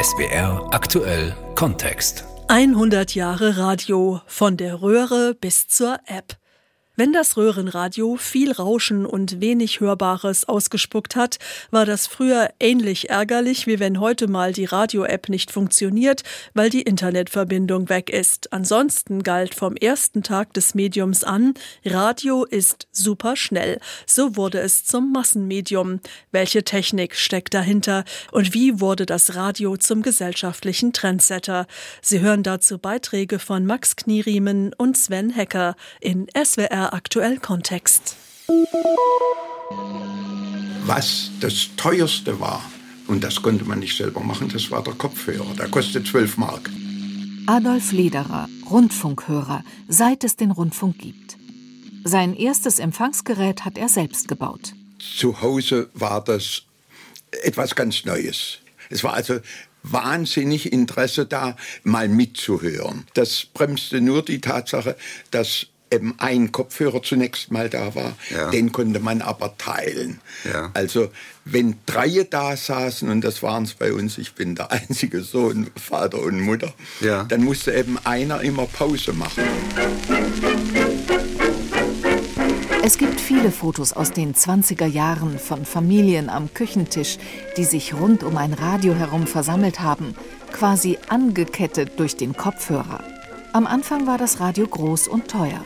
SBR aktuell Kontext. 100 Jahre Radio von der Röhre bis zur App. Wenn das Röhrenradio viel Rauschen und wenig Hörbares ausgespuckt hat, war das früher ähnlich ärgerlich, wie wenn heute mal die Radio-App nicht funktioniert, weil die Internetverbindung weg ist. Ansonsten galt vom ersten Tag des Mediums an, Radio ist super schnell. So wurde es zum Massenmedium. Welche Technik steckt dahinter und wie wurde das Radio zum gesellschaftlichen Trendsetter? Sie hören dazu Beiträge von Max Knieriemen und Sven Hecker in SWR aktuell Kontext. Was das teuerste war, und das konnte man nicht selber machen, das war der Kopfhörer. Der kostet 12 Mark. Adolf Lederer, Rundfunkhörer, seit es den Rundfunk gibt. Sein erstes Empfangsgerät hat er selbst gebaut. Zu Hause war das etwas ganz Neues. Es war also wahnsinnig Interesse da, mal mitzuhören. Das bremste nur die Tatsache, dass eben ein Kopfhörer zunächst mal da war. Ja. Den konnte man aber teilen. Ja. Also wenn drei da saßen, und das waren es bei uns, ich bin der einzige Sohn, Vater und Mutter, ja. dann musste eben einer immer Pause machen. Es gibt viele Fotos aus den 20er Jahren von Familien am Küchentisch, die sich rund um ein Radio herum versammelt haben, quasi angekettet durch den Kopfhörer. Am Anfang war das Radio groß und teuer.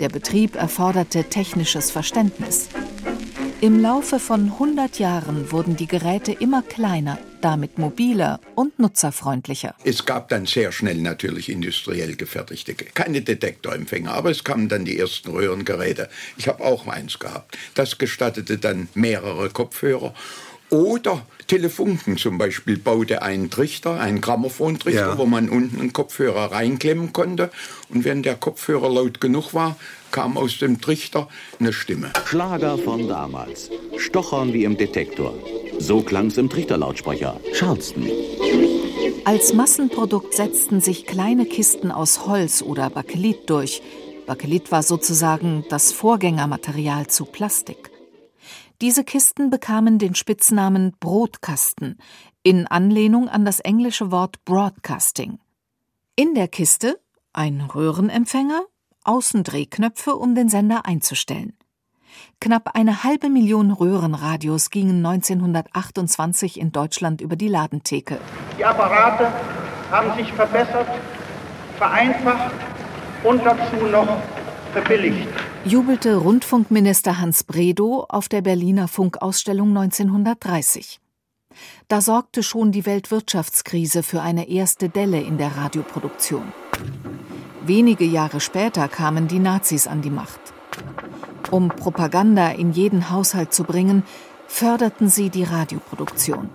Der Betrieb erforderte technisches Verständnis. Im Laufe von 100 Jahren wurden die Geräte immer kleiner, damit mobiler und nutzerfreundlicher. Es gab dann sehr schnell natürlich industriell gefertigte, keine Detektorempfänger, aber es kamen dann die ersten Röhrengeräte. Ich habe auch eins gehabt. Das gestattete dann mehrere Kopfhörer oder Telefunken zum Beispiel baute einen Trichter, einen Grammophontrichter, ja. wo man unten einen Kopfhörer reinklemmen konnte. Und wenn der Kopfhörer laut genug war, kam aus dem Trichter eine Stimme. Schlager von damals. Stochern wie im Detektor. So klang's im Trichterlautsprecher. Charleston. Als Massenprodukt setzten sich kleine Kisten aus Holz oder Bakelit durch. Bakelit war sozusagen das Vorgängermaterial zu Plastik. Diese Kisten bekamen den Spitznamen Brotkasten in Anlehnung an das englische Wort Broadcasting. In der Kiste ein Röhrenempfänger, Außendrehknöpfe, um den Sender einzustellen. Knapp eine halbe Million Röhrenradios gingen 1928 in Deutschland über die Ladentheke. Die Apparate haben sich verbessert, vereinfacht und dazu noch verbilligt jubelte Rundfunkminister Hans Bredow auf der Berliner Funkausstellung 1930. Da sorgte schon die Weltwirtschaftskrise für eine erste Delle in der Radioproduktion. Wenige Jahre später kamen die Nazis an die Macht. Um Propaganda in jeden Haushalt zu bringen, förderten sie die Radioproduktion.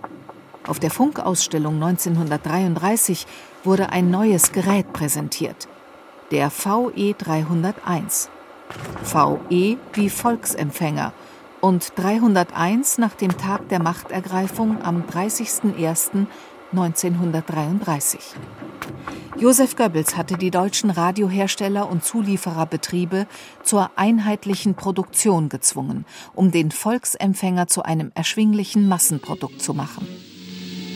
Auf der Funkausstellung 1933 wurde ein neues Gerät präsentiert, der VE 301. VE wie Volksempfänger und 301 nach dem Tag der Machtergreifung am 30.01.1933. Josef Goebbels hatte die deutschen Radiohersteller und Zuliefererbetriebe zur einheitlichen Produktion gezwungen, um den Volksempfänger zu einem erschwinglichen Massenprodukt zu machen.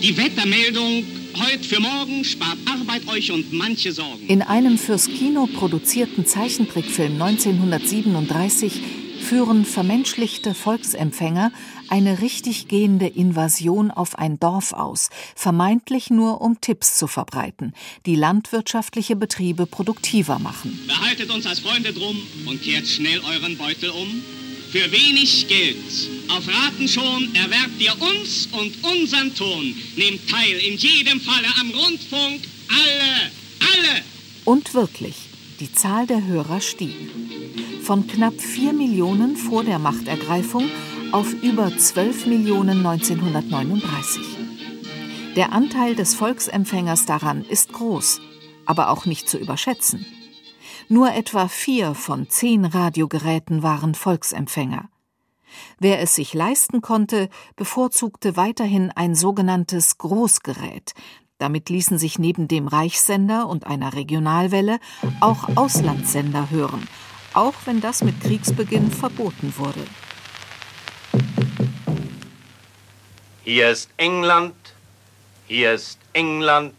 Die Wettermeldung Heute für morgen spart Arbeit euch und manche Sorgen. In einem fürs Kino produzierten Zeichentrickfilm 1937 führen vermenschlichte Volksempfänger eine richtig gehende Invasion auf ein Dorf aus, vermeintlich nur um Tipps zu verbreiten, die landwirtschaftliche Betriebe produktiver machen. Behaltet uns als Freunde drum und kehrt schnell euren Beutel um für wenig Geld. Auf Raten schon erwerbt ihr uns und unseren Ton. Nehmt teil in jedem Falle am Rundfunk. Alle, alle. Und wirklich, die Zahl der Hörer stieg. Von knapp 4 Millionen vor der Machtergreifung auf über 12 Millionen 1939. Der Anteil des Volksempfängers daran ist groß, aber auch nicht zu überschätzen. Nur etwa vier von zehn Radiogeräten waren Volksempfänger. Wer es sich leisten konnte, bevorzugte weiterhin ein sogenanntes Großgerät. Damit ließen sich neben dem Reichssender und einer Regionalwelle auch Auslandssender hören, auch wenn das mit Kriegsbeginn verboten wurde. Hier ist England, Hier ist England.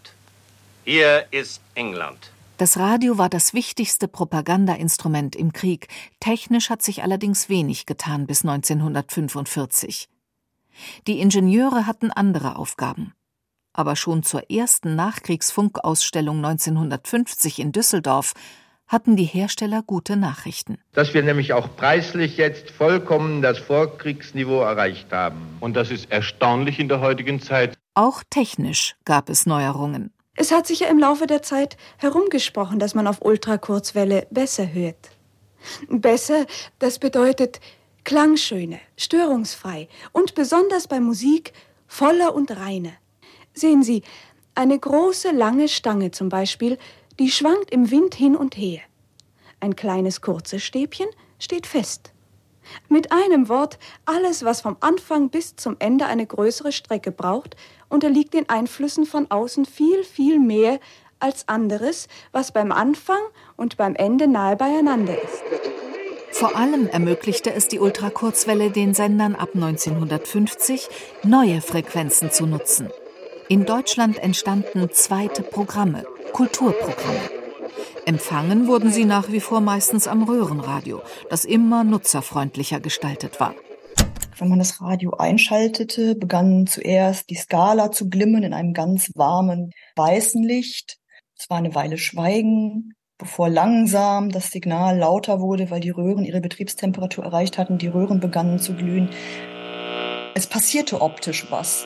Hier ist England. Das Radio war das wichtigste Propagandainstrument im Krieg. Technisch hat sich allerdings wenig getan bis 1945. Die Ingenieure hatten andere Aufgaben. Aber schon zur ersten Nachkriegsfunkausstellung 1950 in Düsseldorf hatten die Hersteller gute Nachrichten. Dass wir nämlich auch preislich jetzt vollkommen das Vorkriegsniveau erreicht haben. Und das ist erstaunlich in der heutigen Zeit. Auch technisch gab es Neuerungen. Es hat sich ja im Laufe der Zeit herumgesprochen, dass man auf Ultrakurzwelle besser hört. Besser, das bedeutet klangschöne, störungsfrei und besonders bei Musik voller und reiner. Sehen Sie, eine große, lange Stange zum Beispiel, die schwankt im Wind hin und her. Ein kleines, kurzes Stäbchen steht fest. Mit einem Wort, alles, was vom Anfang bis zum Ende eine größere Strecke braucht, unterliegt den Einflüssen von außen viel, viel mehr als anderes, was beim Anfang und beim Ende nahe beieinander ist. Vor allem ermöglichte es die Ultrakurzwelle den Sendern ab 1950, neue Frequenzen zu nutzen. In Deutschland entstanden zweite Programme, Kulturprogramme. Empfangen wurden sie nach wie vor meistens am Röhrenradio, das immer nutzerfreundlicher gestaltet war. Wenn man das Radio einschaltete, begann zuerst die Skala zu glimmen in einem ganz warmen weißen Licht. Es war eine Weile Schweigen, bevor langsam das Signal lauter wurde, weil die Röhren ihre Betriebstemperatur erreicht hatten, die Röhren begannen zu glühen. Es passierte optisch was.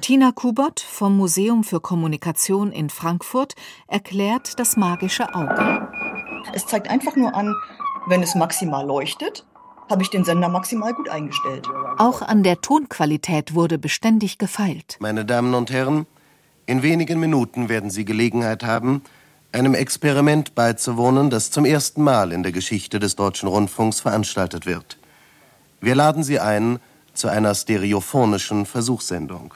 Tina Kubot vom Museum für Kommunikation in Frankfurt erklärt das magische Auge. Es zeigt einfach nur an, wenn es maximal leuchtet, habe ich den Sender maximal gut eingestellt. Auch an der Tonqualität wurde beständig gefeilt. Meine Damen und Herren, in wenigen Minuten werden Sie Gelegenheit haben, einem Experiment beizuwohnen, das zum ersten Mal in der Geschichte des deutschen Rundfunks veranstaltet wird. Wir laden Sie ein zu einer stereophonischen Versuchssendung.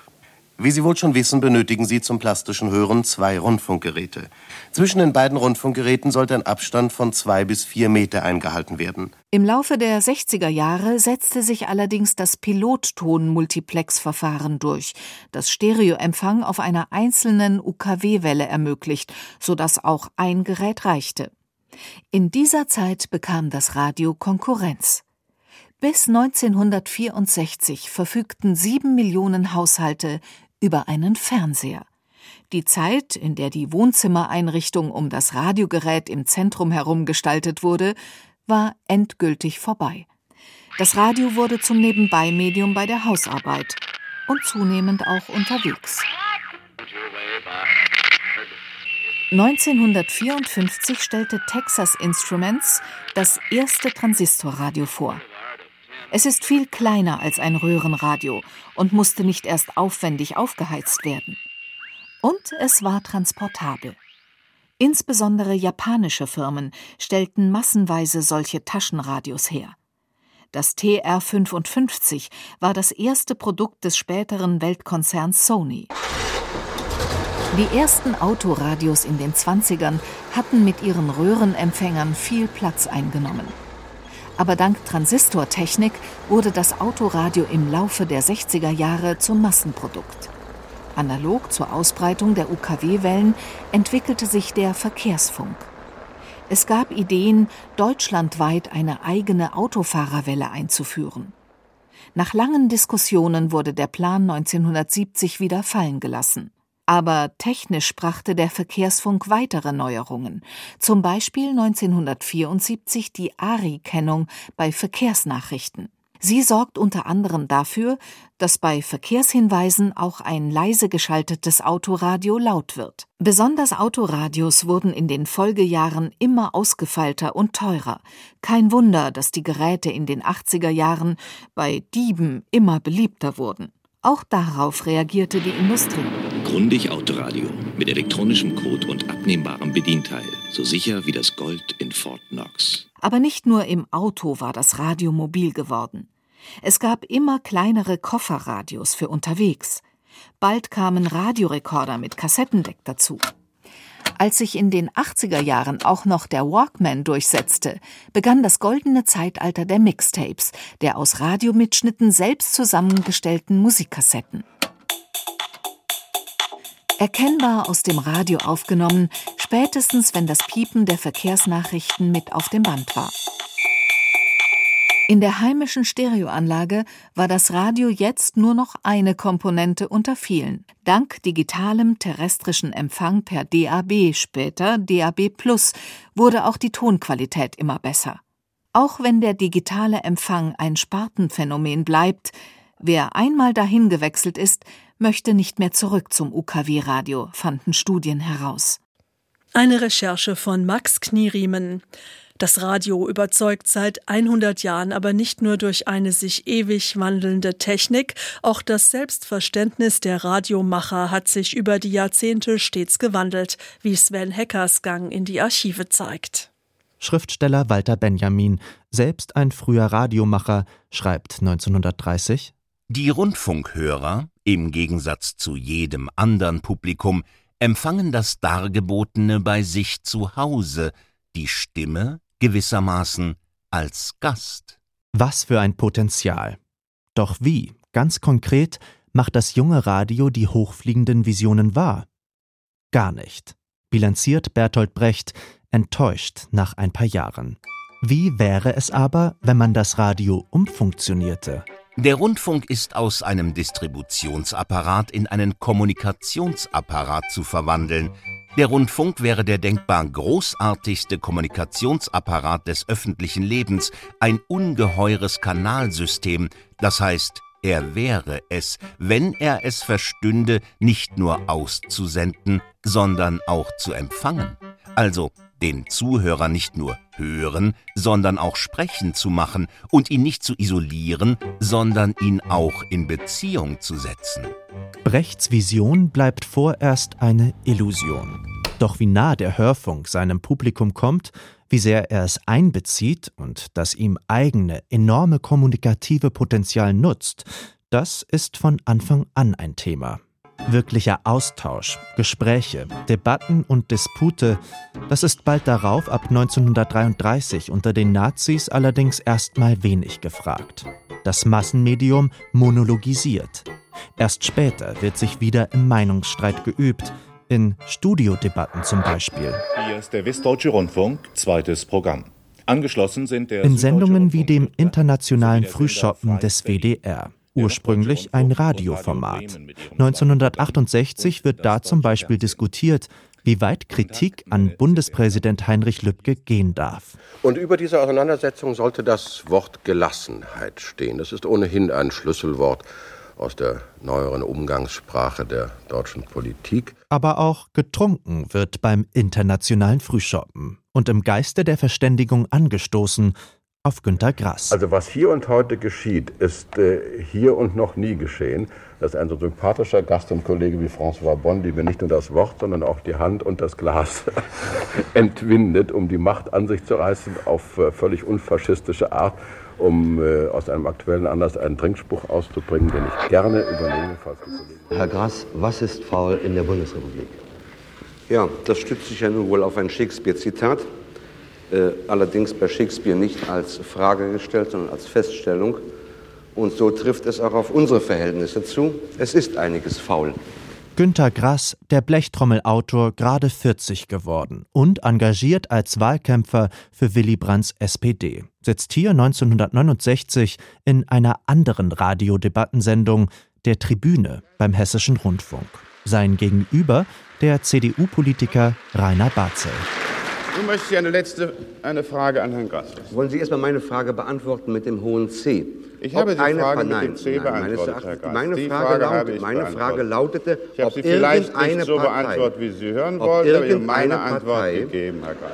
Wie Sie wohl schon wissen, benötigen Sie zum plastischen Hören zwei Rundfunkgeräte. Zwischen den beiden Rundfunkgeräten sollte ein Abstand von zwei bis vier Meter eingehalten werden. Im Laufe der 60er Jahre setzte sich allerdings das Pilotton-Multiplex-Verfahren durch, das Stereoempfang auf einer einzelnen UKW-Welle ermöglicht, sodass auch ein Gerät reichte. In dieser Zeit bekam das Radio Konkurrenz. Bis 1964 verfügten sieben Millionen Haushalte über einen Fernseher. Die Zeit, in der die Wohnzimmereinrichtung um das Radiogerät im Zentrum herum gestaltet wurde, war endgültig vorbei. Das Radio wurde zum Nebenbeimedium bei der Hausarbeit und zunehmend auch unterwegs. 1954 stellte Texas Instruments das erste Transistorradio vor. Es ist viel kleiner als ein Röhrenradio und musste nicht erst aufwendig aufgeheizt werden. Und es war transportabel. Insbesondere japanische Firmen stellten massenweise solche Taschenradios her. Das TR-55 war das erste Produkt des späteren Weltkonzerns Sony. Die ersten Autoradios in den 20ern hatten mit ihren Röhrenempfängern viel Platz eingenommen aber dank Transistortechnik wurde das Autoradio im Laufe der 60er Jahre zum Massenprodukt. Analog zur Ausbreitung der UKW-Wellen entwickelte sich der Verkehrsfunk. Es gab Ideen, deutschlandweit eine eigene Autofahrerwelle einzuführen. Nach langen Diskussionen wurde der Plan 1970 wieder fallen gelassen. Aber technisch brachte der Verkehrsfunk weitere Neuerungen, zum Beispiel 1974 die ARI-Kennung bei Verkehrsnachrichten. Sie sorgt unter anderem dafür, dass bei Verkehrshinweisen auch ein leise geschaltetes Autoradio laut wird. Besonders Autoradios wurden in den Folgejahren immer ausgefeilter und teurer. Kein Wunder, dass die Geräte in den 80er Jahren bei Dieben immer beliebter wurden. Auch darauf reagierte die Industrie. Grundig Autoradio mit elektronischem Code und abnehmbarem Bedienteil. So sicher wie das Gold in Fort Knox. Aber nicht nur im Auto war das Radio mobil geworden. Es gab immer kleinere Kofferradios für unterwegs. Bald kamen Radiorekorder mit Kassettendeck dazu. Als sich in den 80er Jahren auch noch der Walkman durchsetzte, begann das goldene Zeitalter der Mixtapes, der aus Radiomitschnitten selbst zusammengestellten Musikkassetten. Erkennbar aus dem Radio aufgenommen, spätestens wenn das Piepen der Verkehrsnachrichten mit auf dem Band war. In der heimischen Stereoanlage war das Radio jetzt nur noch eine Komponente unter vielen. Dank digitalem terrestrischen Empfang per DAB, später DAB Plus, wurde auch die Tonqualität immer besser. Auch wenn der digitale Empfang ein Spartenphänomen bleibt, wer einmal dahin gewechselt ist, möchte nicht mehr zurück zum UKW-Radio, fanden Studien heraus. Eine Recherche von Max Knieriemen. Das Radio überzeugt seit 100 Jahren aber nicht nur durch eine sich ewig wandelnde Technik, auch das Selbstverständnis der Radiomacher hat sich über die Jahrzehnte stets gewandelt, wie Sven Heckers Gang in die Archive zeigt. Schriftsteller Walter Benjamin, selbst ein früher Radiomacher, schreibt 1930 Die Rundfunkhörer, im Gegensatz zu jedem anderen Publikum, empfangen das Dargebotene bei sich zu Hause, die Stimme gewissermaßen als Gast. Was für ein Potenzial. Doch wie, ganz konkret, macht das junge Radio die hochfliegenden Visionen wahr? Gar nicht, bilanziert Bertolt Brecht, enttäuscht nach ein paar Jahren. Wie wäre es aber, wenn man das Radio umfunktionierte? Der Rundfunk ist aus einem Distributionsapparat in einen Kommunikationsapparat zu verwandeln. Der Rundfunk wäre der denkbar großartigste Kommunikationsapparat des öffentlichen Lebens, ein ungeheures Kanalsystem, das heißt, er wäre es, wenn er es verstünde, nicht nur auszusenden, sondern auch zu empfangen. Also den Zuhörer nicht nur hören, sondern auch sprechen zu machen und ihn nicht zu isolieren, sondern ihn auch in Beziehung zu setzen. Brechts Vision bleibt vorerst eine Illusion. Doch wie nah der Hörfunk seinem Publikum kommt, wie sehr er es einbezieht und das ihm eigene, enorme kommunikative Potenzial nutzt, das ist von Anfang an ein Thema. Wirklicher Austausch, Gespräche, Debatten und Dispute, das ist bald darauf ab 1933 unter den Nazis allerdings erstmal wenig gefragt. Das Massenmedium monologisiert. Erst später wird sich wieder im Meinungsstreit geübt, in Studiodebatten zum Beispiel. Hier ist der Westdeutsche Rundfunk, zweites Programm. Angeschlossen sind der in Sendungen wie dem internationalen Frühschoppen des WDR ursprünglich ein Radioformat. 1968 wird da zum Beispiel diskutiert, wie weit Kritik an Bundespräsident Heinrich Lübke gehen darf. Und über diese Auseinandersetzung sollte das Wort Gelassenheit stehen. Das ist ohnehin ein Schlüsselwort aus der neueren Umgangssprache der deutschen Politik. Aber auch getrunken wird beim internationalen Frühschoppen und im Geiste der Verständigung angestoßen auf Günter Grass. Also was hier und heute geschieht, ist äh, hier und noch nie geschehen, dass ein so sympathischer Gast und Kollege wie François Bondi mir nicht nur das Wort, sondern auch die Hand und das Glas entwindet, um die Macht an sich zu reißen auf äh, völlig unfaschistische Art, um äh, aus einem aktuellen Anlass einen Trinkspruch auszubringen, den ich gerne übernehme. Falls Herr Grass, was ist faul in der Bundesrepublik? Ja, das stützt sich ja nun wohl auf ein Shakespeare-Zitat. Äh, allerdings bei Shakespeare nicht als Frage gestellt, sondern als Feststellung. Und so trifft es auch auf unsere Verhältnisse zu. Es ist einiges faul. Günter Grass, der Blechtrommelautor, gerade 40 geworden und engagiert als Wahlkämpfer für Willy Brandts SPD, sitzt hier 1969 in einer anderen Radiodebattensendung, der Tribüne beim Hessischen Rundfunk. Sein Gegenüber der CDU-Politiker Rainer Barzel. Nun möchte ich eine letzte eine Frage an Herrn Grass. Wollen Sie erstmal meine Frage beantworten mit dem hohen C? Ich habe die Frage nein, mit dem C nein, beantwortet, Herr Grass. Meine, die Frage, Frage lautet, habe ich meine Frage lautete, ich habe ob sie vielleicht nicht so Partei, beantwortet, wie Sie hören ob wollten, aber ich habe irgendeine meine Antwort Partei, gegeben, Herr Grass.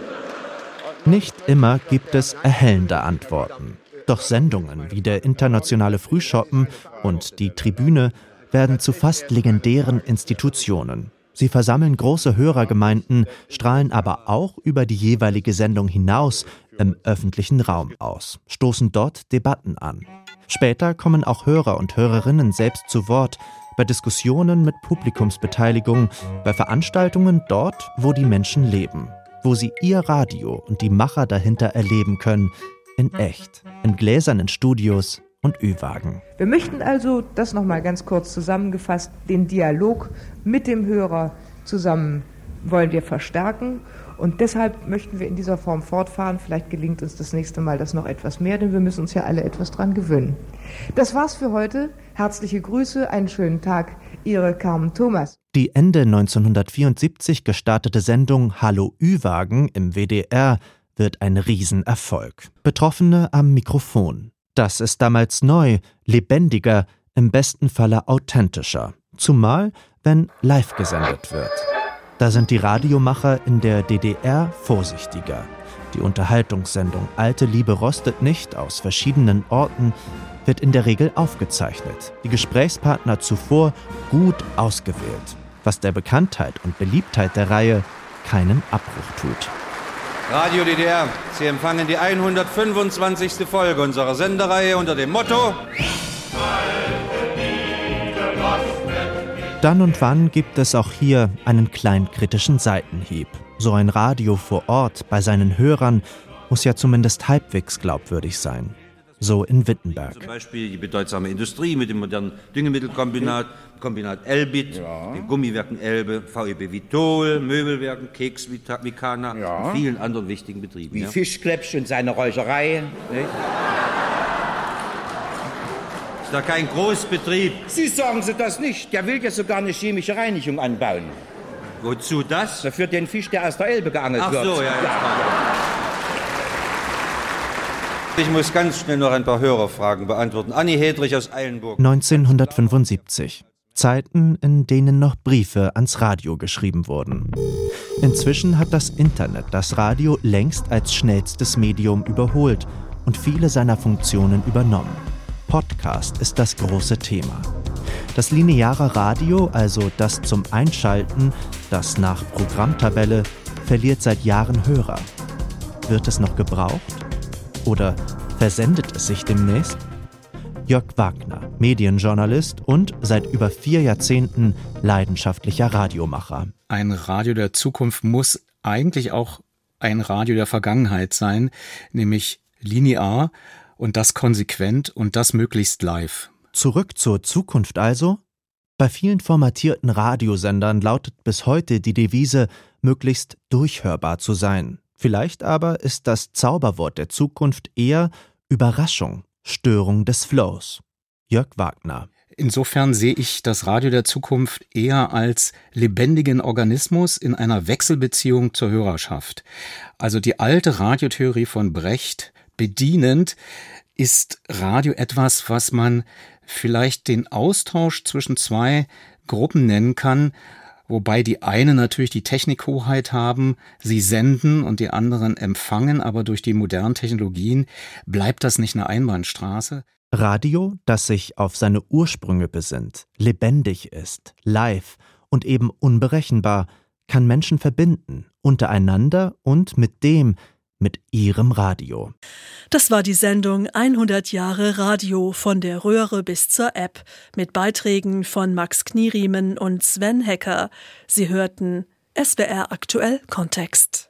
Nicht immer gibt es erhellende Antworten. Doch Sendungen wie der internationale Frühschoppen und die Tribüne werden zu fast legendären Institutionen. Sie versammeln große Hörergemeinden, strahlen aber auch über die jeweilige Sendung hinaus im öffentlichen Raum aus, stoßen dort Debatten an. Später kommen auch Hörer und Hörerinnen selbst zu Wort, bei Diskussionen mit Publikumsbeteiligung, bei Veranstaltungen dort, wo die Menschen leben, wo sie ihr Radio und die Macher dahinter erleben können, in echt, in gläsernen Studios und Ü-Wagen. Wir möchten also, das nochmal ganz kurz zusammengefasst, den Dialog mit dem Hörer zusammen wollen wir verstärken und deshalb möchten wir in dieser Form fortfahren. Vielleicht gelingt uns das nächste Mal das noch etwas mehr, denn wir müssen uns ja alle etwas dran gewöhnen. Das war's für heute. Herzliche Grüße, einen schönen Tag. Ihre Carmen Thomas. Die Ende 1974 gestartete Sendung Hallo Ü-Wagen im WDR wird ein Riesenerfolg. Betroffene am Mikrofon. Das ist damals neu, lebendiger, im besten Falle authentischer. Zumal, wenn live gesendet wird. Da sind die Radiomacher in der DDR vorsichtiger. Die Unterhaltungssendung Alte Liebe rostet nicht aus verschiedenen Orten wird in der Regel aufgezeichnet. Die Gesprächspartner zuvor gut ausgewählt, was der Bekanntheit und Beliebtheit der Reihe keinen Abbruch tut. Radio DDR, Sie empfangen die 125. Folge unserer Sendereihe unter dem Motto Dann und wann gibt es auch hier einen kleinen kritischen Seitenhieb. So ein Radio vor Ort bei seinen Hörern muss ja zumindest halbwegs glaubwürdig sein. So in Wittenberg. Zum Beispiel die bedeutsame Industrie mit dem modernen Düngemittelkombinat, Kombinat Elbit, ja. den Gummiwerken Elbe, VEB Vitol, Möbelwerken, Keks Vikana ja. und vielen anderen wichtigen Betrieben. Wie ja. Fischklepsch und seine Räucherei. Nicht? Ist da kein Großbetrieb? Sie sagen Sie das nicht. Der will ja sogar eine chemische Reinigung anbauen. Wozu das? Für den Fisch, der aus der Elbe geangelt Ach wird. so, ja, ja. Ich muss ganz schnell noch ein paar Hörerfragen beantworten. Anni Hedrich aus Eilenburg. 1975. Zeiten, in denen noch Briefe ans Radio geschrieben wurden. Inzwischen hat das Internet das Radio längst als schnellstes Medium überholt und viele seiner Funktionen übernommen. Podcast ist das große Thema. Das lineare Radio, also das zum Einschalten, das nach Programmtabelle, verliert seit Jahren Hörer. Wird es noch gebraucht? Oder versendet es sich demnächst? Jörg Wagner, Medienjournalist und seit über vier Jahrzehnten leidenschaftlicher Radiomacher. Ein Radio der Zukunft muss eigentlich auch ein Radio der Vergangenheit sein, nämlich linear und das konsequent und das möglichst live. Zurück zur Zukunft also? Bei vielen formatierten Radiosendern lautet bis heute die Devise, möglichst durchhörbar zu sein. Vielleicht aber ist das Zauberwort der Zukunft eher Überraschung, Störung des Flows. Jörg Wagner. Insofern sehe ich das Radio der Zukunft eher als lebendigen Organismus in einer Wechselbeziehung zur Hörerschaft. Also die alte Radiotheorie von Brecht bedienend, ist Radio etwas, was man vielleicht den Austausch zwischen zwei Gruppen nennen kann, wobei die eine natürlich die Technikhoheit haben, sie senden und die anderen empfangen, aber durch die modernen Technologien bleibt das nicht eine Einbahnstraße. Radio, das sich auf seine Ursprünge besinnt, lebendig ist, live und eben unberechenbar, kann Menschen verbinden, untereinander und mit dem, mit ihrem Radio. Das war die Sendung 100 Jahre Radio von der Röhre bis zur App mit Beiträgen von Max Knieriemen und Sven Hecker. Sie hörten SWR aktuell Kontext.